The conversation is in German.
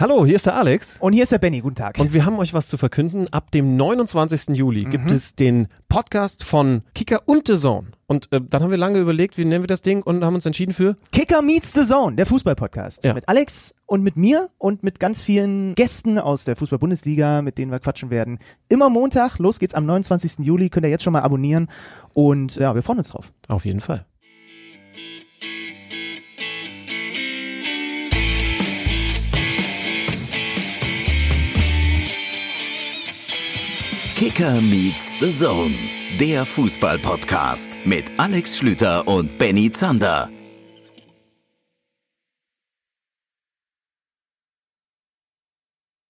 Hallo, hier ist der Alex. Und hier ist der Benny. Guten Tag. Und wir haben euch was zu verkünden. Ab dem 29. Juli mhm. gibt es den Podcast von Kicker und The Zone. Und äh, dann haben wir lange überlegt, wie nennen wir das Ding und haben uns entschieden für Kicker Meets the Zone, der Fußball-Podcast. Ja. Mit Alex und mit mir und mit ganz vielen Gästen aus der Fußball-Bundesliga, mit denen wir quatschen werden. Immer Montag, los geht's am 29. Juli, könnt ihr jetzt schon mal abonnieren. Und ja, wir freuen uns drauf. Auf jeden Fall. Kicker meets the Zone, der Fußball-Podcast mit Alex Schlüter und Benny Zander.